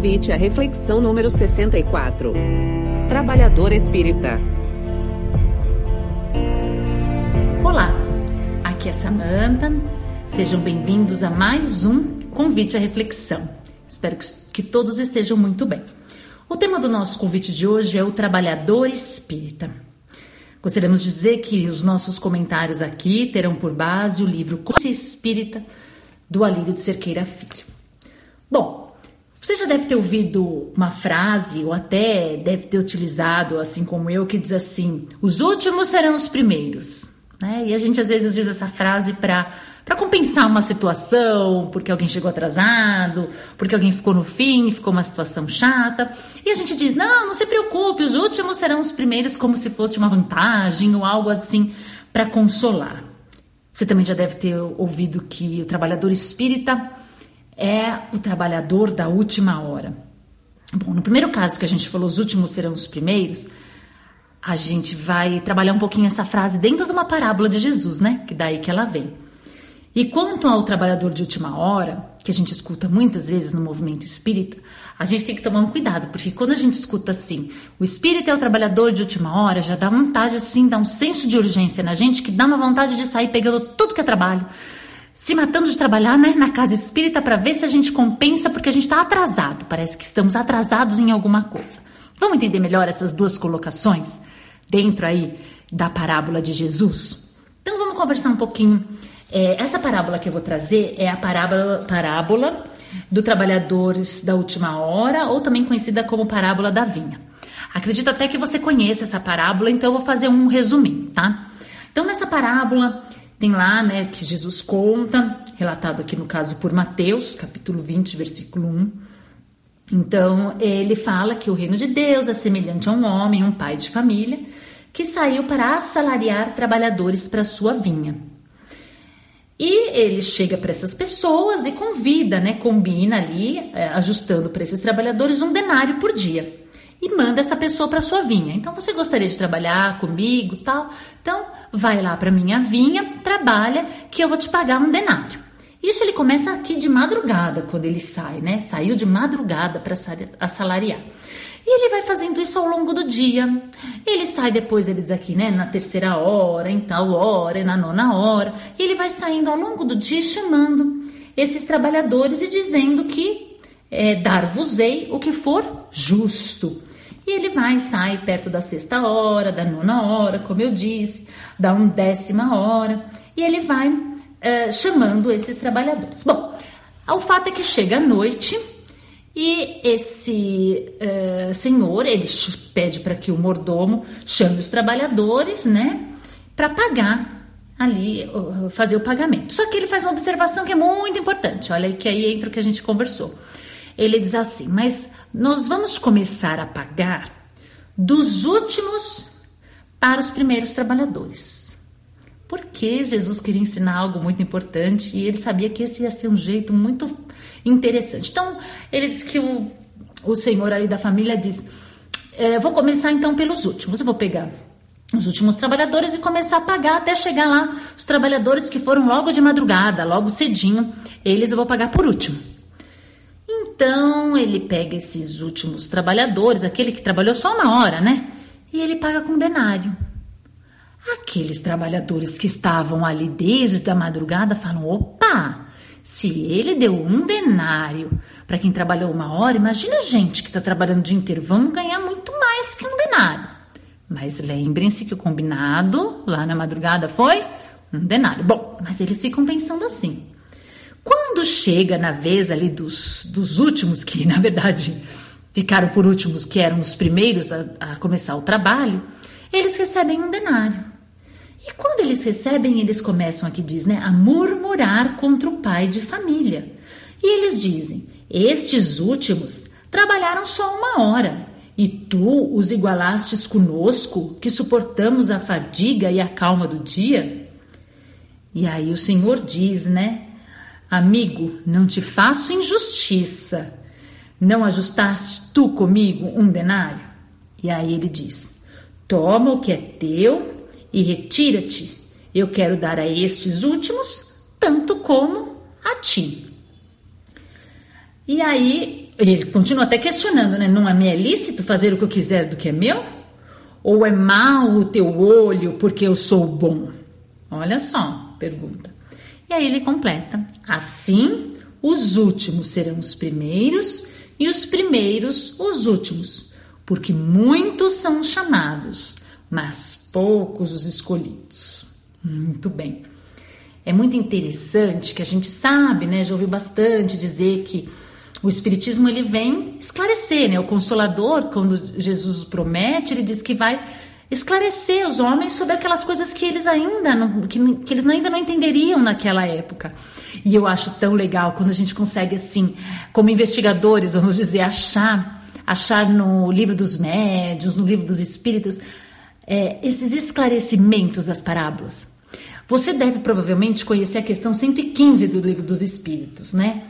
Convite à reflexão número 64. Trabalhador Espírita. Olá, aqui é Samantha. Sejam bem-vindos a mais um Convite à Reflexão. Espero que todos estejam muito bem. O tema do nosso convite de hoje é o trabalhador espírita. Gostaríamos de dizer que os nossos comentários aqui terão por base o livro Consciência Espírita do Alírio de Cerqueira Filho. Bom, você já deve ter ouvido uma frase, ou até deve ter utilizado, assim como eu, que diz assim: os últimos serão os primeiros. Né? E a gente às vezes diz essa frase para para compensar uma situação, porque alguém chegou atrasado, porque alguém ficou no fim, ficou uma situação chata. E a gente diz: não, não se preocupe, os últimos serão os primeiros, como se fosse uma vantagem ou algo assim para consolar. Você também já deve ter ouvido que o trabalhador espírita é o trabalhador da última hora. Bom, no primeiro caso que a gente falou, os últimos serão os primeiros, a gente vai trabalhar um pouquinho essa frase dentro de uma parábola de Jesus, né? Que daí que ela vem. E quanto ao trabalhador de última hora, que a gente escuta muitas vezes no movimento espírita, a gente tem que tomar um cuidado, porque quando a gente escuta assim, o espírita é o trabalhador de última hora, já dá vontade assim, dá um senso de urgência na gente que dá uma vontade de sair pegando tudo que é trabalho, se matando de trabalhar né, na casa espírita para ver se a gente compensa, porque a gente está atrasado, parece que estamos atrasados em alguma coisa. Vamos entender melhor essas duas colocações dentro aí da parábola de Jesus? Então vamos conversar um pouquinho é, essa parábola que eu vou trazer é a parábola, parábola do trabalhadores da última hora, ou também conhecida como parábola da vinha. Acredito até que você conheça essa parábola, então eu vou fazer um resuminho, tá? Então nessa parábola tem lá, né, que Jesus conta, relatado aqui no caso por Mateus, capítulo 20, versículo 1. Então, ele fala que o reino de Deus é semelhante a um homem, um pai de família, que saiu para assalariar trabalhadores para sua vinha. E ele chega para essas pessoas e convida, né, combina ali, é, ajustando para esses trabalhadores um denário por dia. E manda essa pessoa para sua vinha. Então você gostaria de trabalhar comigo, tal? Então vai lá para minha vinha, trabalha, que eu vou te pagar um denário. Isso ele começa aqui de madrugada, quando ele sai, né? Saiu de madrugada para assalariar. E ele vai fazendo isso ao longo do dia. Ele sai depois, ele diz aqui, né, na terceira hora, em tal hora, na nona hora. E ele vai saindo ao longo do dia chamando esses trabalhadores e dizendo que é, dar-vos-ei o que for justo. E ele vai, sai perto da sexta hora, da nona hora, como eu disse, da undécima hora, e ele vai é, chamando esses trabalhadores. Bom, o fato é que chega a noite e esse uh, senhor, ele pede para que o mordomo chame os trabalhadores, né, para pagar ali, uh, fazer o pagamento. Só que ele faz uma observação que é muito importante, olha aí que aí entra o que a gente conversou. Ele diz assim: Mas nós vamos começar a pagar dos últimos para os primeiros trabalhadores. Porque Jesus queria ensinar algo muito importante e ele sabia que esse ia ser um jeito muito interessante. Então, ele diz que o, o senhor aí da família diz: é, Vou começar então pelos últimos, eu vou pegar os últimos trabalhadores e começar a pagar até chegar lá os trabalhadores que foram logo de madrugada, logo cedinho, eles eu vou pagar por último. Então ele pega esses últimos trabalhadores, aquele que trabalhou só uma hora, né? E ele paga com denário. Aqueles trabalhadores que estavam ali desde a madrugada falam: opa, se ele deu um denário para quem trabalhou uma hora, imagina a gente que está trabalhando o dia inteiro, vamos ganhar muito mais que um denário. Mas lembrem-se que o combinado lá na madrugada foi um denário. Bom, mas eles ficam pensando assim. Quando chega na vez ali dos, dos últimos, que na verdade ficaram por últimos, que eram os primeiros a, a começar o trabalho, eles recebem um denário. E quando eles recebem, eles começam aqui diz, né, a murmurar contra o pai de família. E eles dizem: "Estes últimos trabalharam só uma hora, e tu os igualastes conosco, que suportamos a fadiga e a calma do dia?" E aí o Senhor diz, né? Amigo, não te faço injustiça. Não ajustaste tu comigo um denário? E aí ele diz: Toma o que é teu e retira-te. Eu quero dar a estes últimos tanto como a ti. E aí Ele continua até questionando, né? Não é me é lícito fazer o que eu quiser do que é meu? Ou é mau o teu olho porque eu sou bom? Olha só, pergunta. E aí ele completa: Assim, os últimos serão os primeiros e os primeiros os últimos, porque muitos são chamados, mas poucos os escolhidos. Muito bem. É muito interessante que a gente sabe, né? Já ouviu bastante dizer que o espiritismo ele vem esclarecer, né? O consolador, quando Jesus promete, ele diz que vai esclarecer os homens sobre aquelas coisas que eles ainda não, que, que eles ainda não entenderiam naquela época. E eu acho tão legal quando a gente consegue assim, como investigadores, vamos dizer, achar achar no livro dos médios, no livro dos espíritos, é, esses esclarecimentos das parábolas. Você deve provavelmente conhecer a questão 115 do livro dos espíritos, né?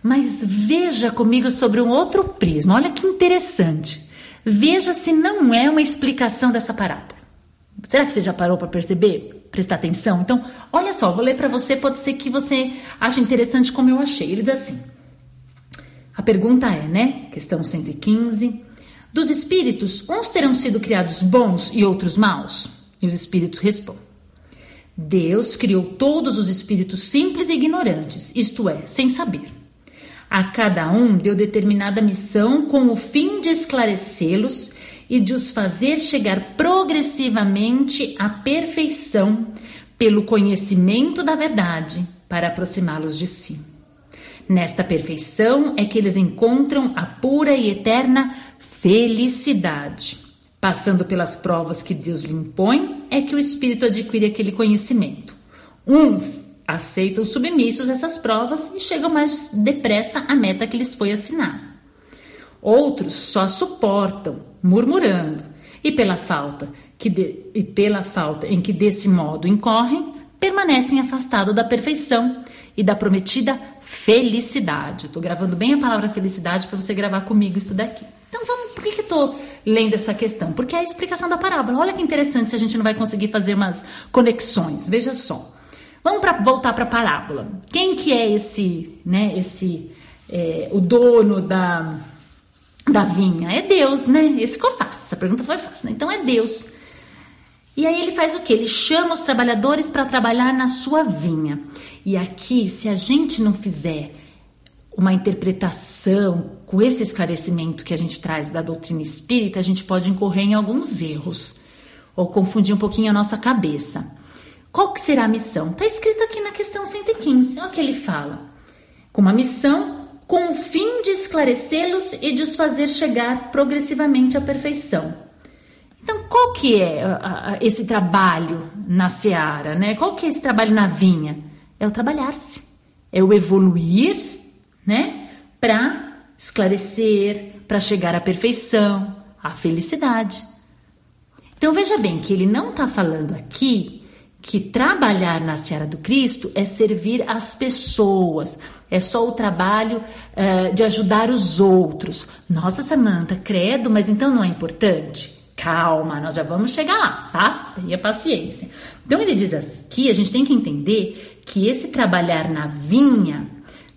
Mas veja comigo sobre um outro prisma. Olha que interessante. Veja se não é uma explicação dessa parábola. Será que você já parou para perceber? Prestar atenção? Então, olha só, vou ler para você, pode ser que você ache interessante como eu achei. Ele diz assim: A pergunta é, né? Questão 115. Dos espíritos, uns terão sido criados bons e outros maus? E os espíritos respondem: Deus criou todos os espíritos simples e ignorantes, isto é, sem saber. A cada um deu determinada missão com o fim de esclarecê-los e de os fazer chegar progressivamente à perfeição pelo conhecimento da verdade para aproximá-los de si. Nesta perfeição é que eles encontram a pura e eterna felicidade. Passando pelas provas que Deus lhe impõe, é que o espírito adquire aquele conhecimento. Uns aceitam submissos essas provas e chegam mais depressa à meta que lhes foi assinada. Outros só suportam, murmurando, e pela falta que de, e pela falta em que desse modo incorrem, permanecem afastados da perfeição e da prometida felicidade. Estou gravando bem a palavra felicidade para você gravar comigo isso daqui. Então vamos, por que que estou lendo essa questão? Porque é a explicação da parábola. Olha que interessante se a gente não vai conseguir fazer umas conexões. Veja só. Vamos pra, voltar para a parábola. Quem que é esse, né? Esse, é, o dono da, da vinha? É Deus, né? Esse ficou fácil. Essa pergunta foi fácil, né? Então é Deus. E aí ele faz o que? Ele chama os trabalhadores para trabalhar na sua vinha. E aqui, se a gente não fizer uma interpretação com esse esclarecimento que a gente traz da doutrina espírita, a gente pode incorrer em alguns erros ou confundir um pouquinho a nossa cabeça. Qual que será a missão? Está escrito aqui na questão 115. Olha o que ele fala. Com uma missão com o fim de esclarecê-los e de os fazer chegar progressivamente à perfeição. Então, qual que é esse trabalho na seara, né? Qual que é esse trabalho na vinha? É o trabalhar-se, é o evoluir, né? Para esclarecer, para chegar à perfeição, à felicidade. Então, veja bem que ele não está falando aqui que trabalhar na seara do Cristo é servir as pessoas, é só o trabalho uh, de ajudar os outros. Nossa, Samanta, credo, mas então não é importante? Calma, nós já vamos chegar lá, tá? Tenha paciência. Então ele diz aqui, a gente tem que entender que esse trabalhar na vinha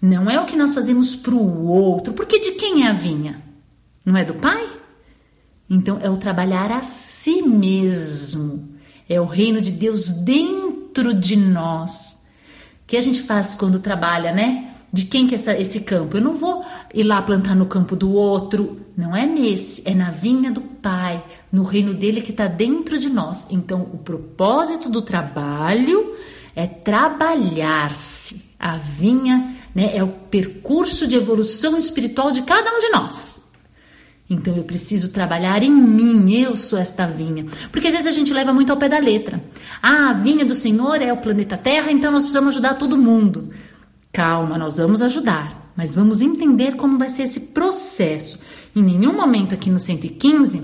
não é o que nós fazemos para o outro, porque de quem é a vinha? Não é do pai? Então é o trabalhar a si mesmo é o reino de Deus dentro de nós. O que a gente faz quando trabalha, né? De quem que é essa, esse campo? Eu não vou ir lá plantar no campo do outro. Não é nesse, é na vinha do Pai, no reino dele que está dentro de nós. Então, o propósito do trabalho é trabalhar-se. A vinha né, é o percurso de evolução espiritual de cada um de nós. Então eu preciso trabalhar em mim, eu sou esta vinha. Porque às vezes a gente leva muito ao pé da letra. Ah, a vinha do Senhor é o planeta Terra, então nós precisamos ajudar todo mundo. Calma, nós vamos ajudar, mas vamos entender como vai ser esse processo. Em nenhum momento aqui no 115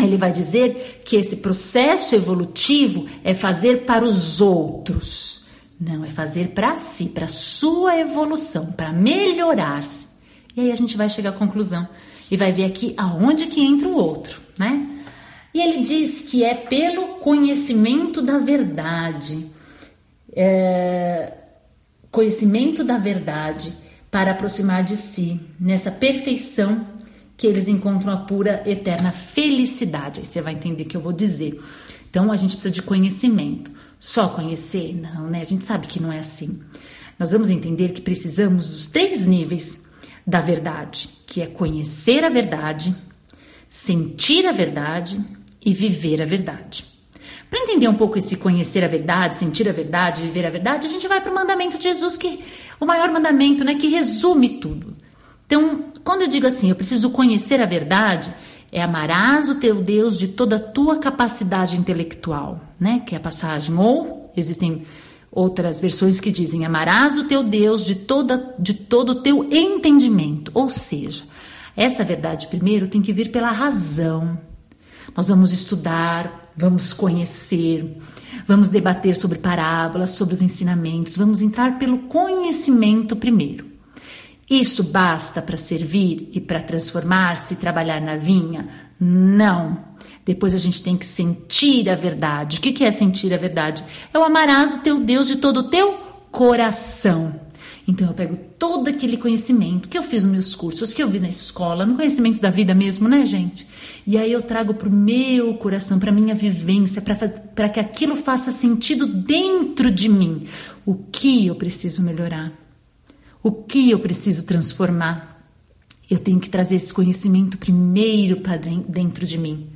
ele vai dizer que esse processo evolutivo é fazer para os outros. Não, é fazer para si, para sua evolução, para melhorar-se. E aí a gente vai chegar à conclusão e vai ver aqui aonde que entra o outro, né? E ele diz que é pelo conhecimento da verdade, é, conhecimento da verdade, para aproximar de si, nessa perfeição que eles encontram a pura eterna felicidade. Aí você vai entender o que eu vou dizer. Então a gente precisa de conhecimento. Só conhecer? Não, né? A gente sabe que não é assim. Nós vamos entender que precisamos dos três níveis da verdade, que é conhecer a verdade, sentir a verdade e viver a verdade. Para entender um pouco esse conhecer a verdade, sentir a verdade, viver a verdade, a gente vai para o mandamento de Jesus, que o maior mandamento, né, que resume tudo. Então, quando eu digo assim, eu preciso conhecer a verdade, é amarás o teu Deus de toda a tua capacidade intelectual, né? Que é a passagem. Ou existem outras versões que dizem amarás o teu Deus de toda de todo o teu entendimento. Ou seja, essa verdade primeiro tem que vir pela razão. Nós vamos estudar, vamos conhecer, vamos debater sobre parábolas, sobre os ensinamentos, vamos entrar pelo conhecimento primeiro. Isso basta para servir e para transformar-se e trabalhar na vinha? Não. Depois a gente tem que sentir a verdade. O que é sentir a verdade? É o amarás o teu Deus de todo o teu coração. Então eu pego todo aquele conhecimento que eu fiz nos meus cursos, que eu vi na escola, no conhecimento da vida mesmo, né, gente? E aí eu trago para o meu coração, para minha vivência, para que aquilo faça sentido dentro de mim. O que eu preciso melhorar? O que eu preciso transformar? Eu tenho que trazer esse conhecimento primeiro para dentro de mim.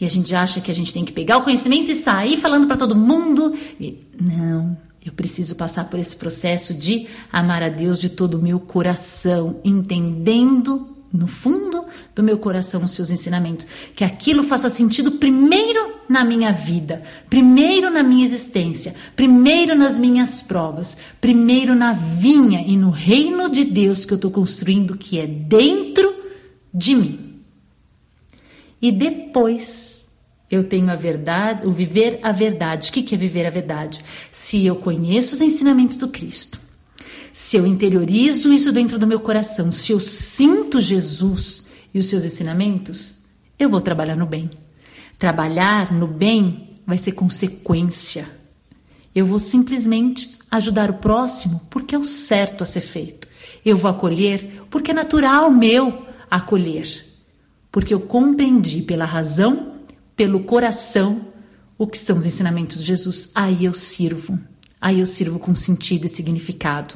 E a gente acha que a gente tem que pegar o conhecimento e sair falando para todo mundo. E, não, eu preciso passar por esse processo de amar a Deus de todo o meu coração, entendendo no fundo do meu coração os seus ensinamentos, que aquilo faça sentido primeiro na minha vida, primeiro na minha existência, primeiro nas minhas provas, primeiro na vinha e no reino de Deus que eu estou construindo, que é dentro de mim. E depois eu tenho a verdade, o viver a verdade. O que é viver a verdade? Se eu conheço os ensinamentos do Cristo, se eu interiorizo isso dentro do meu coração, se eu sinto Jesus e os seus ensinamentos, eu vou trabalhar no bem. Trabalhar no bem vai ser consequência. Eu vou simplesmente ajudar o próximo porque é o certo a ser feito. Eu vou acolher porque é natural meu acolher. Porque eu compreendi pela razão, pelo coração, o que são os ensinamentos de Jesus. Aí eu sirvo. Aí eu sirvo com sentido e significado.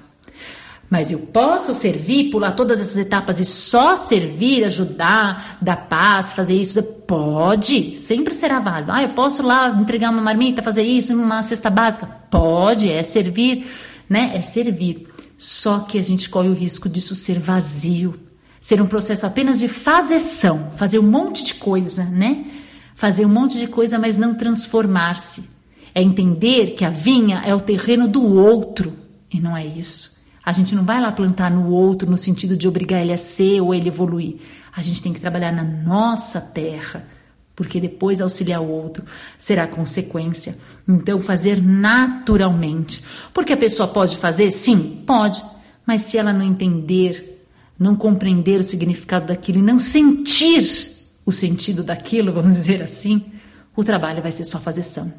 Mas eu posso servir, pular todas essas etapas e só servir, ajudar, dar paz, fazer isso? Pode, sempre será válido. Ah, eu posso lá entregar uma marmita, fazer isso, uma cesta básica? Pode, é servir, né? É servir. Só que a gente corre o risco disso ser vazio, ser um processo apenas de fazeção, fazer um monte de coisa, né? Fazer um monte de coisa, mas não transformar-se. É entender que a vinha é o terreno do outro, e não é isso. A gente não vai lá plantar no outro no sentido de obrigar ele a ser ou ele evoluir. A gente tem que trabalhar na nossa terra, porque depois auxiliar o outro será consequência. Então, fazer naturalmente. Porque a pessoa pode fazer? Sim, pode. Mas se ela não entender, não compreender o significado daquilo e não sentir o sentido daquilo, vamos dizer assim, o trabalho vai ser só fazeção.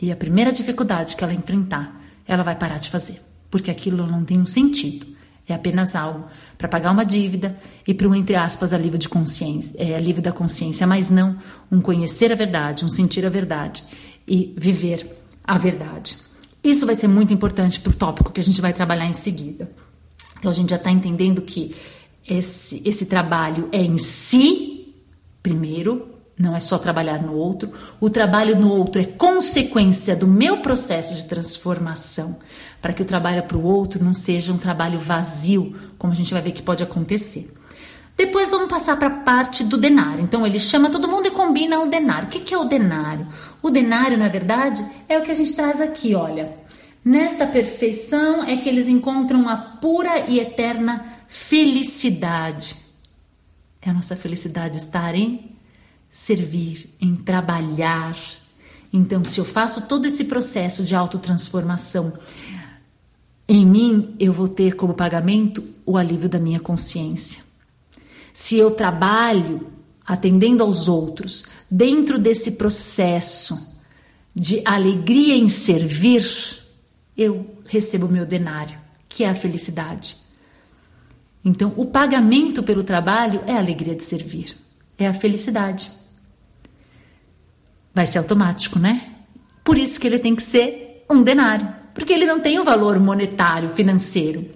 E a primeira dificuldade que ela enfrentar, ela vai parar de fazer porque aquilo não tem um sentido. É apenas algo para pagar uma dívida e para um, entre aspas, alívio, de consciência, é, alívio da consciência, mas não um conhecer a verdade, um sentir a verdade e viver a verdade. Isso vai ser muito importante para o tópico que a gente vai trabalhar em seguida. Então a gente já está entendendo que esse, esse trabalho é em si, primeiro, não é só trabalhar no outro. O trabalho no outro é consequência do meu processo de transformação, para que o trabalho para o outro não seja um trabalho vazio, como a gente vai ver que pode acontecer. Depois vamos passar para a parte do denário. Então ele chama todo mundo e combina o denário. O que, que é o denário? O denário, na verdade, é o que a gente traz aqui, olha. Nesta perfeição é que eles encontram a pura e eterna felicidade. É a nossa felicidade estar em servir, em trabalhar. Então, se eu faço todo esse processo de autotransformação em mim, eu vou ter como pagamento o alívio da minha consciência. Se eu trabalho atendendo aos outros dentro desse processo de alegria em servir, eu recebo meu denário, que é a felicidade. Então, o pagamento pelo trabalho é a alegria de servir, é a felicidade. Vai ser automático, né? Por isso que ele tem que ser um denário, porque ele não tem o um valor monetário, financeiro.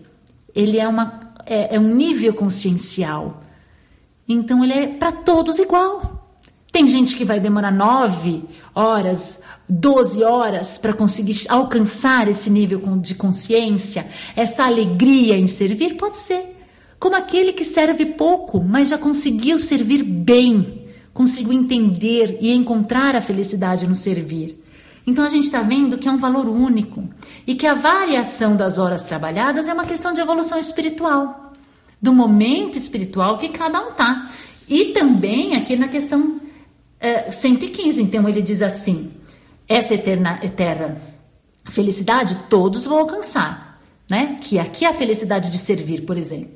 Ele é, uma, é, é um nível consciencial. Então, ele é para todos igual. Tem gente que vai demorar nove horas, doze horas para conseguir alcançar esse nível de consciência, essa alegria em servir? Pode ser como aquele que serve pouco, mas já conseguiu servir bem, conseguiu entender e encontrar a felicidade no servir. Então a gente está vendo que é um valor único e que a variação das horas trabalhadas é uma questão de evolução espiritual, do momento espiritual que cada um está. E também aqui na questão é, 115, então ele diz assim: essa eterna, eterna felicidade todos vão alcançar, né? Que aqui é a felicidade de servir, por exemplo.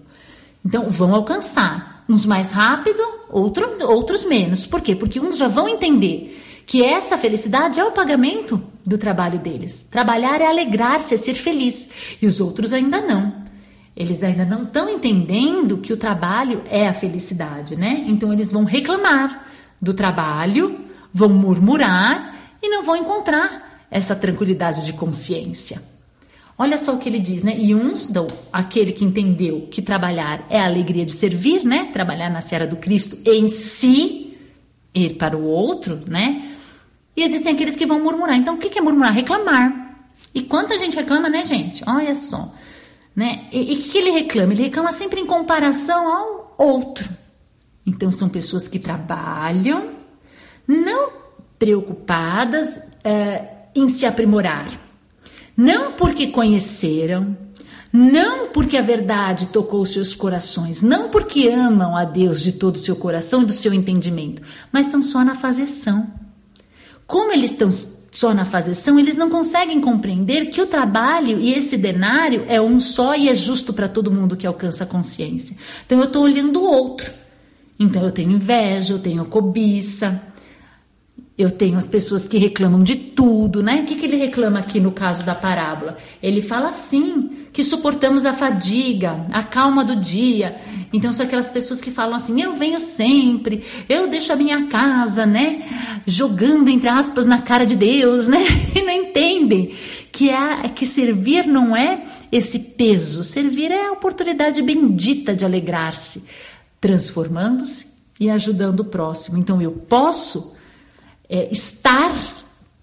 Então, vão alcançar. Uns mais rápido, outro, outros menos. Por quê? Porque uns já vão entender que essa felicidade é o pagamento do trabalho deles. Trabalhar é alegrar-se, é ser feliz. E os outros ainda não. Eles ainda não estão entendendo que o trabalho é a felicidade, né? Então eles vão reclamar do trabalho, vão murmurar e não vão encontrar essa tranquilidade de consciência. Olha só o que ele diz, né? E uns, do, aquele que entendeu que trabalhar é a alegria de servir, né? Trabalhar na seara do Cristo em si, ir para o outro, né? E existem aqueles que vão murmurar. Então, o que é murmurar? Reclamar. E quanta gente reclama, né, gente? Olha só. Né? E o que, ele reclama? Ele reclama sempre em comparação ao outro. Então, são pessoas que trabalham, não preocupadas uh, em se aprimorar não porque conheceram, não porque a verdade tocou seus corações, não porque amam a Deus de todo o seu coração e do seu entendimento, mas estão só na fazeção. Como eles estão só na fazeção, eles não conseguem compreender que o trabalho e esse denário é um só e é justo para todo mundo que alcança a consciência. Então eu estou olhando o outro. Então eu tenho inveja, eu tenho cobiça, eu tenho as pessoas que reclamam de tudo, né? O que, que ele reclama aqui no caso da parábola? Ele fala assim: que suportamos a fadiga, a calma do dia. Então, são aquelas pessoas que falam assim: eu venho sempre, eu deixo a minha casa, né? Jogando, entre aspas, na cara de Deus, né? E não entendem que, é, que servir não é esse peso, servir é a oportunidade bendita de alegrar-se, transformando-se e ajudando o próximo. Então, eu posso é, estar,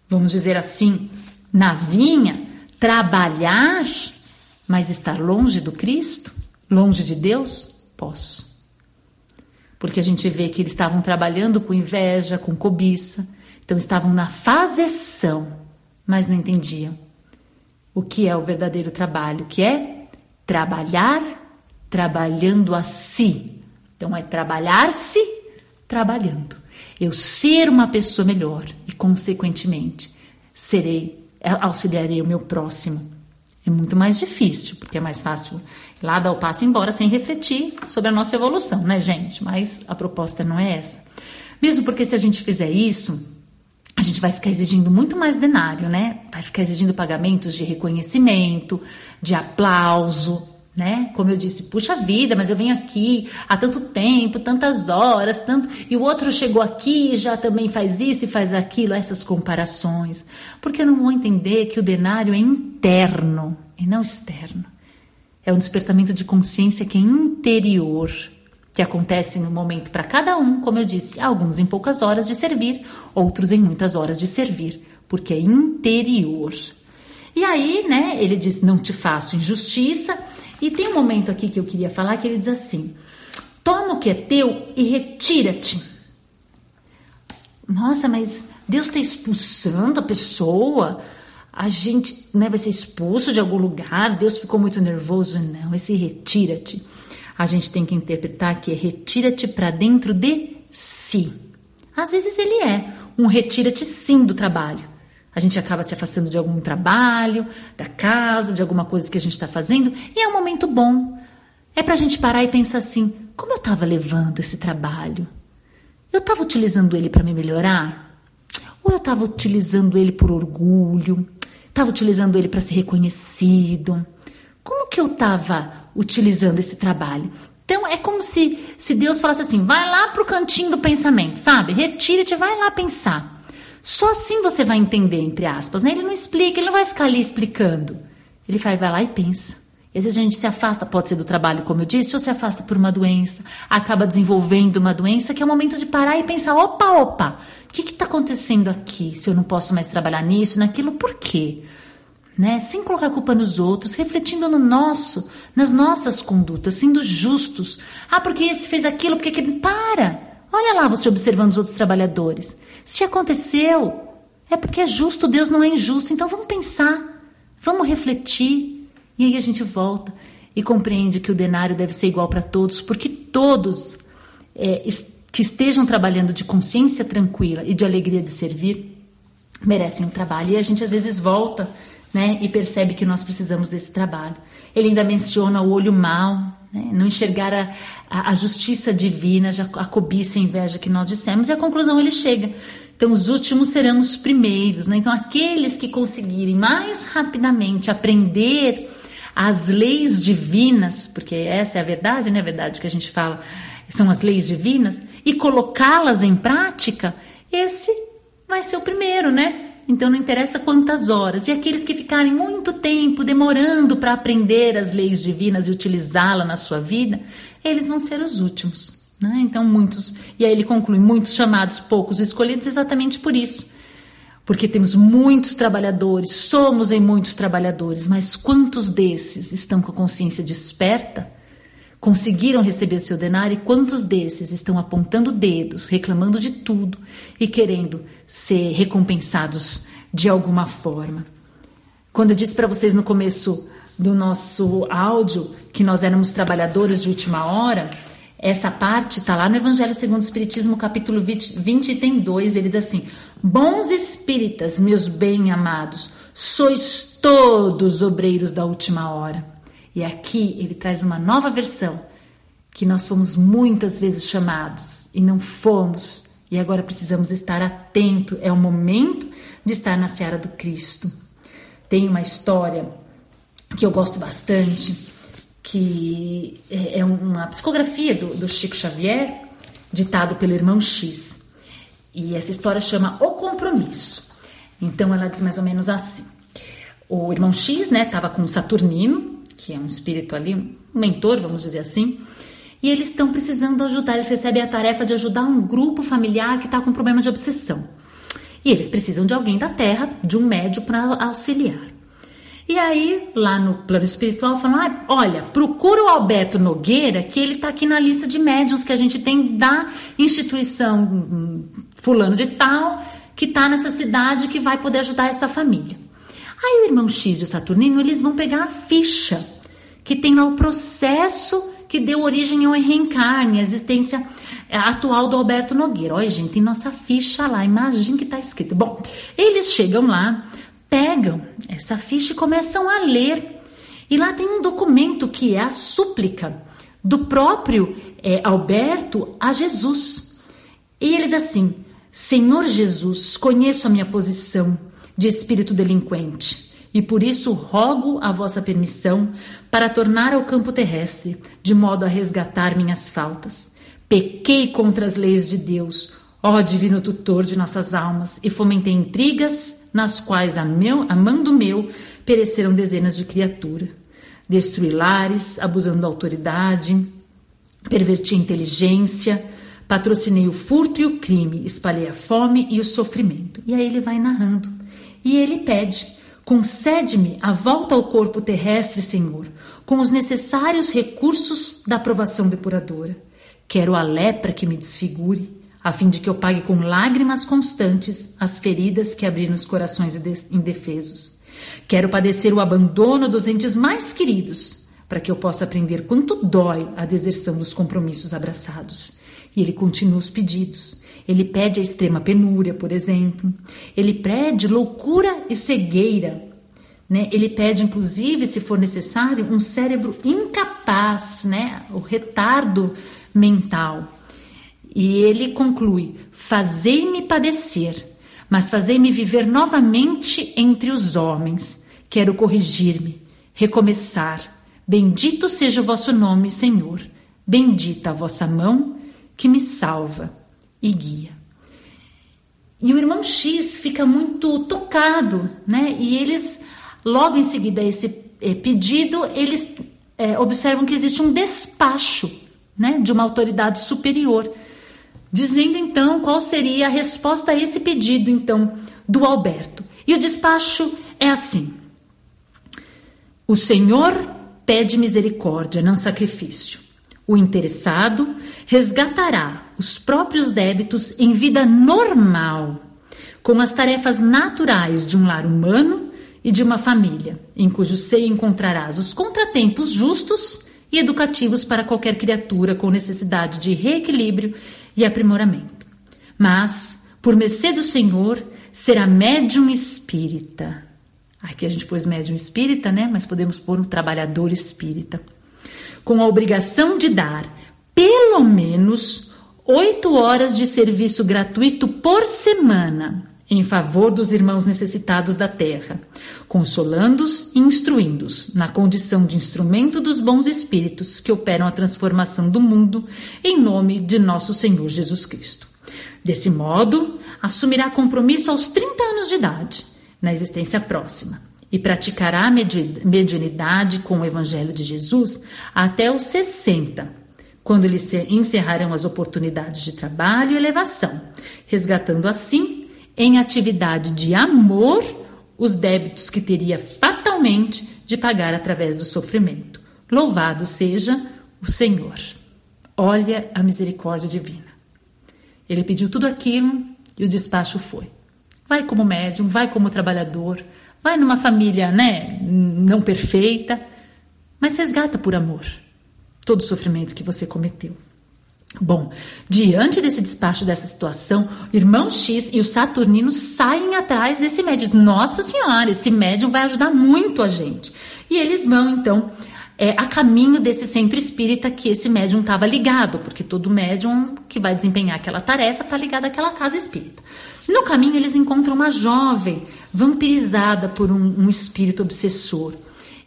vamos dizer assim, na vinha, trabalhar, mas estar longe do Cristo, longe de Deus? Posso. Porque a gente vê que eles estavam trabalhando com inveja, com cobiça, então estavam na fazeção, mas não entendiam o que é o verdadeiro trabalho, que é trabalhar trabalhando a si. Então é trabalhar-se trabalhando eu ser uma pessoa melhor e, consequentemente, serei, auxiliarei o meu próximo. É muito mais difícil, porque é mais fácil lá dar o passo embora sem refletir sobre a nossa evolução, né, gente? Mas a proposta não é essa. Mesmo porque se a gente fizer isso, a gente vai ficar exigindo muito mais denário, né? Vai ficar exigindo pagamentos de reconhecimento, de aplauso, né? Como eu disse, puxa vida, mas eu venho aqui há tanto tempo, tantas horas, tanto e o outro chegou aqui e já também faz isso e faz aquilo, essas comparações, porque eu não vou entender que o denário é interno e não externo. É um despertamento de consciência que é interior, que acontece no momento para cada um, como eu disse, alguns em poucas horas de servir, outros em muitas horas de servir, porque é interior. E aí, né, ele diz: Não te faço injustiça, e tem um momento aqui que eu queria falar que ele diz assim: toma o que é teu e retira-te. Nossa, mas Deus está expulsando a pessoa? A gente né, vai ser expulso de algum lugar? Deus ficou muito nervoso? Não, esse retira-te. A gente tem que interpretar que é retira-te para dentro de si. Às vezes ele é um retira-te sim do trabalho. A gente acaba se afastando de algum trabalho, da casa, de alguma coisa que a gente está fazendo, e é um momento bom. É para a gente parar e pensar assim: como eu estava levando esse trabalho? Eu estava utilizando ele para me melhorar? Ou eu estava utilizando ele por orgulho? Estava utilizando ele para ser reconhecido? Como que eu estava utilizando esse trabalho. Então é como se, se Deus falasse assim: vai lá para o cantinho do pensamento, sabe? Retire-te, vai lá pensar. Só assim você vai entender, entre aspas. Né? Ele não explica, ele não vai ficar ali explicando. Ele vai, vai lá e pensa. E às vezes a gente se afasta, pode ser do trabalho, como eu disse, ou se afasta por uma doença, acaba desenvolvendo uma doença, que é o momento de parar e pensar: opa, opa, o que está acontecendo aqui? Se eu não posso mais trabalhar nisso, naquilo, por quê? Né? Sem colocar culpa nos outros, refletindo no nosso, nas nossas condutas, sendo justos. Ah, porque esse fez aquilo, porque aquele. Para! Olha lá você observando os outros trabalhadores. Se aconteceu, é porque é justo, Deus não é injusto. Então vamos pensar, vamos refletir. E aí a gente volta e compreende que o denário deve ser igual para todos, porque todos é, que estejam trabalhando de consciência tranquila e de alegria de servir merecem um trabalho. E a gente às vezes volta né, e percebe que nós precisamos desse trabalho. Ele ainda menciona o olho mau, né, não enxergar a, a, a, justiça divina, a cobiça e a inveja que nós dissemos, e a conclusão ele chega. Então, os últimos serão os primeiros. Né? Então, aqueles que conseguirem mais rapidamente aprender as leis divinas, porque essa é a verdade, né? A verdade que a gente fala são as leis divinas, e colocá-las em prática, esse vai ser o primeiro, né? Então não interessa quantas horas. E aqueles que ficarem muito tempo demorando para aprender as leis divinas e utilizá-la na sua vida, eles vão ser os últimos. Né? Então muitos, e aí ele conclui, muitos chamados, poucos escolhidos, exatamente por isso. Porque temos muitos trabalhadores, somos em muitos trabalhadores, mas quantos desses estão com a consciência desperta? Conseguiram receber seu denário e quantos desses estão apontando dedos, reclamando de tudo e querendo ser recompensados de alguma forma. Quando eu disse para vocês no começo do nosso áudio que nós éramos trabalhadores de última hora, essa parte está lá no Evangelho segundo o Espiritismo, capítulo 20, 20 tem dois. Ele diz assim: Bons espíritas, meus bem-amados, sois todos obreiros da última hora. E aqui ele traz uma nova versão que nós fomos muitas vezes chamados e não fomos, e agora precisamos estar atento. É o momento de estar na seara do Cristo. Tem uma história que eu gosto bastante, que é, é uma psicografia do, do Chico Xavier, ditado pelo irmão X. E essa história chama O Compromisso. Então ela diz mais ou menos assim: o irmão X, né, estava com Saturnino que é um espírito ali, um mentor, vamos dizer assim, e eles estão precisando ajudar, eles recebem a tarefa de ajudar um grupo familiar que está com problema de obsessão. E eles precisam de alguém da Terra, de um médio para auxiliar. E aí, lá no plano espiritual, falam: ah, olha, procura o Alberto Nogueira, que ele está aqui na lista de médiums que a gente tem da instituição hum, fulano de tal, que está nessa cidade que vai poder ajudar essa família. Aí o irmão X e o Saturnino, eles vão pegar a ficha que tem lá o processo que deu origem ao reencarne, a existência é, atual do Alberto Nogueira. Olha, gente, tem nossa ficha lá, imagina que está escrito. Bom, eles chegam lá, pegam essa ficha e começam a ler. E lá tem um documento que é a súplica do próprio é, Alberto a Jesus. E ele diz assim: Senhor Jesus, conheço a minha posição de espírito delinquente e por isso rogo a vossa permissão para tornar ao campo terrestre, de modo a resgatar minhas faltas. Pequei contra as leis de Deus, ó divino tutor de nossas almas, e fomentei intrigas nas quais, a, meu, a mando meu, pereceram dezenas de criaturas. Destruí lares, abusando da autoridade, perverti a inteligência, patrocinei o furto e o crime, espalhei a fome e o sofrimento. E aí ele vai narrando. E ele pede Concede-me a volta ao corpo terrestre, Senhor, com os necessários recursos da aprovação depuradora. Quero a lepra que me desfigure, a fim de que eu pague com lágrimas constantes as feridas que abri nos corações indefesos. Quero padecer o abandono dos entes mais queridos, para que eu possa aprender quanto dói a deserção dos compromissos abraçados. E ele continua os pedidos. Ele pede a extrema penúria, por exemplo. Ele pede loucura e cegueira. Né? Ele pede, inclusive, se for necessário, um cérebro incapaz, né? o retardo mental. E ele conclui: Fazei-me padecer, mas fazei-me viver novamente entre os homens. Quero corrigir-me, recomeçar, Bendito seja o vosso nome, Senhor. Bendita a vossa mão que me salva e guia. E o irmão X fica muito tocado, né? E eles, logo em seguida a esse é, pedido, eles é, observam que existe um despacho, né? De uma autoridade superior, dizendo então qual seria a resposta a esse pedido, então, do Alberto. E o despacho é assim: O Senhor pede misericórdia, não sacrifício. O interessado resgatará os próprios débitos em vida normal, com as tarefas naturais de um lar humano e de uma família, em cujo seio encontrarás os contratempos justos e educativos para qualquer criatura com necessidade de reequilíbrio e aprimoramento. Mas, por mercê do Senhor, será médium espírita. Aqui a gente pôs médium espírita, né? Mas podemos pôr um trabalhador espírita com a obrigação de dar pelo menos oito horas de serviço gratuito por semana em favor dos irmãos necessitados da terra, consolando-os e instruindo-os na condição de instrumento dos bons espíritos que operam a transformação do mundo em nome de nosso Senhor Jesus Cristo. Desse modo, assumirá compromisso aos 30 anos de idade, na existência próxima, e praticará a mediunidade com o Evangelho de Jesus até os 60, quando lhe encerrarão as oportunidades de trabalho e elevação, resgatando assim, em atividade de amor, os débitos que teria fatalmente de pagar através do sofrimento. Louvado seja o Senhor. Olha a misericórdia divina. Ele pediu tudo aquilo e o despacho foi. Vai como médium, vai como trabalhador, vai numa família, né, não perfeita, mas resgata por amor todo o sofrimento que você cometeu. Bom, diante desse despacho dessa situação, o irmão X e o Saturnino saem atrás desse médium. Nossa Senhora, esse médium vai ajudar muito a gente. E eles vão então é, a caminho desse centro espírita que esse médium estava ligado, porque todo médium que vai desempenhar aquela tarefa está ligado àquela casa espírita. No caminho, eles encontram uma jovem vampirizada por um, um espírito obsessor.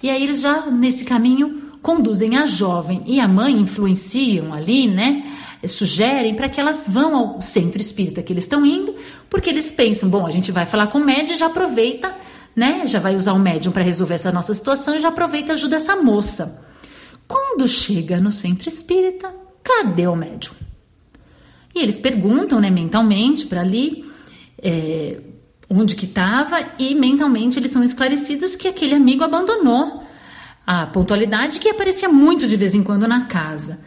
E aí, eles já nesse caminho conduzem a jovem e a mãe, influenciam ali, né? Sugerem para que elas vão ao centro espírita que eles estão indo, porque eles pensam: bom, a gente vai falar com o médium, já aproveita, né? Já vai usar o médium para resolver essa nossa situação e já aproveita e ajuda essa moça. Quando chega no centro espírita, cadê o médium? E eles perguntam, né, mentalmente para ali, é, onde que estava e mentalmente eles são esclarecidos que aquele amigo abandonou a pontualidade que aparecia muito de vez em quando na casa.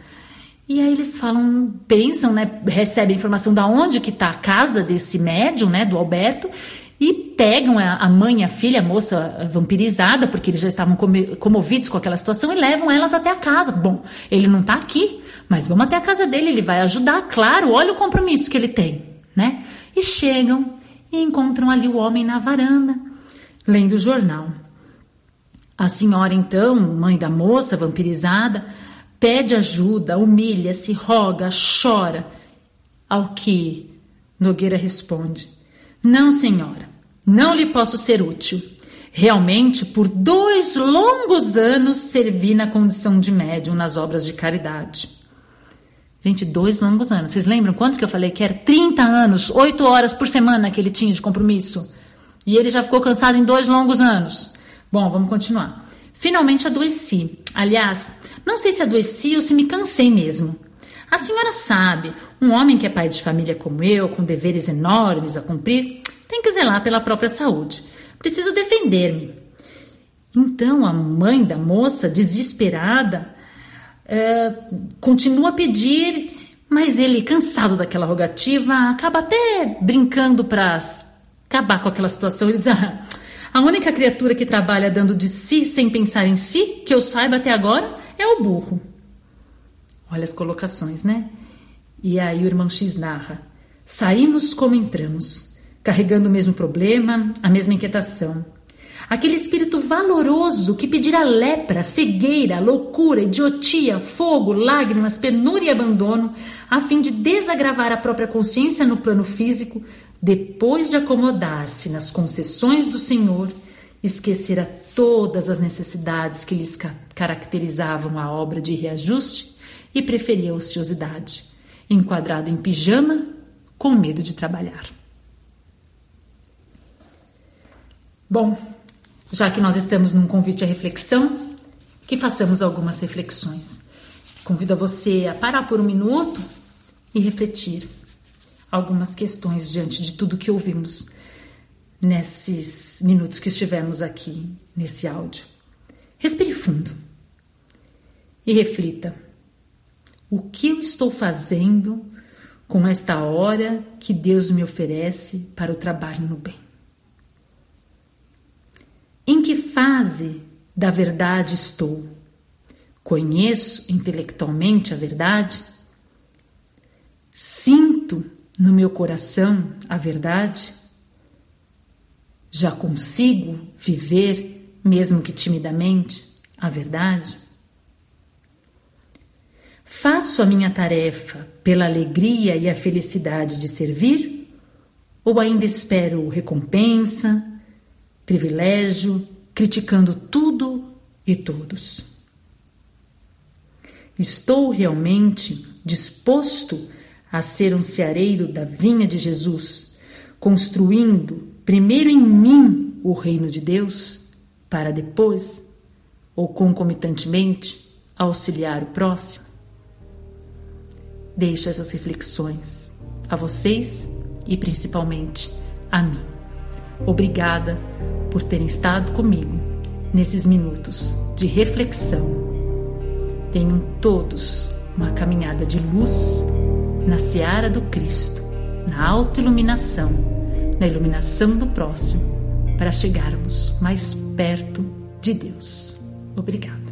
E aí eles falam, pensam, né, recebem informação da onde que está a casa desse médium, né, do Alberto, e pegam a mãe e a filha, a moça vampirizada, porque eles já estavam comovidos com aquela situação, e levam elas até a casa. Bom, ele não está aqui, mas vamos até a casa dele, ele vai ajudar, claro, olha o compromisso que ele tem, né? E chegam e encontram ali o homem na varanda, lendo o jornal. A senhora, então, mãe da moça vampirizada, pede ajuda, humilha-se, roga, chora. Ao que Nogueira responde: Não, senhora, não lhe posso ser útil. Realmente, por dois longos anos servi na condição de médium nas obras de caridade. Gente, dois longos anos. Vocês lembram quanto que eu falei que era 30 anos, 8 horas por semana que ele tinha de compromisso? E ele já ficou cansado em dois longos anos. Bom, vamos continuar. Finalmente adoeci. Aliás, não sei se adoeci ou se me cansei mesmo. A senhora sabe, um homem que é pai de família como eu, com deveres enormes a cumprir, tem que zelar pela própria saúde. Preciso defender-me. Então a mãe da moça, desesperada, é, continua a pedir, mas ele, cansado daquela rogativa, acaba até brincando para acabar com aquela situação. Ele diz: ah, a única criatura que trabalha dando de si sem pensar em si, que eu saiba até agora, é o burro. Olha as colocações, né? E aí o irmão X narra: saímos como entramos, carregando o mesmo problema, a mesma inquietação. Aquele espírito valoroso que pedirá lepra, cegueira, loucura, idiotia, fogo, lágrimas, penúria e abandono, a fim de desagravar a própria consciência no plano físico, depois de acomodar-se nas concessões do Senhor esquecera todas as necessidades que lhes caracterizavam a obra de reajuste e preferia a ociosidade, enquadrado em pijama, com medo de trabalhar. Bom, já que nós estamos num convite à reflexão, que façamos algumas reflexões. Convido a você a parar por um minuto e refletir algumas questões diante de tudo que ouvimos nesses minutos que estivemos aqui nesse áudio. Respire fundo e reflita: o que eu estou fazendo com esta hora que Deus me oferece para o trabalho no bem? Em que fase da verdade estou? Conheço intelectualmente a verdade? Sinto no meu coração a verdade? Já consigo viver, mesmo que timidamente, a verdade? Faço a minha tarefa pela alegria e a felicidade de servir? Ou ainda espero recompensa, privilégio, criticando tudo e todos? Estou realmente disposto a ser um ceareiro da vinha de Jesus, construindo primeiro em mim o reino de Deus, para depois, ou concomitantemente, auxiliar o próximo? Deixo essas reflexões a vocês e principalmente a mim. Obrigada por terem estado comigo nesses minutos de reflexão. Tenham todos uma caminhada de luz na seara do Cristo, na autoiluminação, na iluminação do próximo, para chegarmos mais perto de Deus. Obrigada.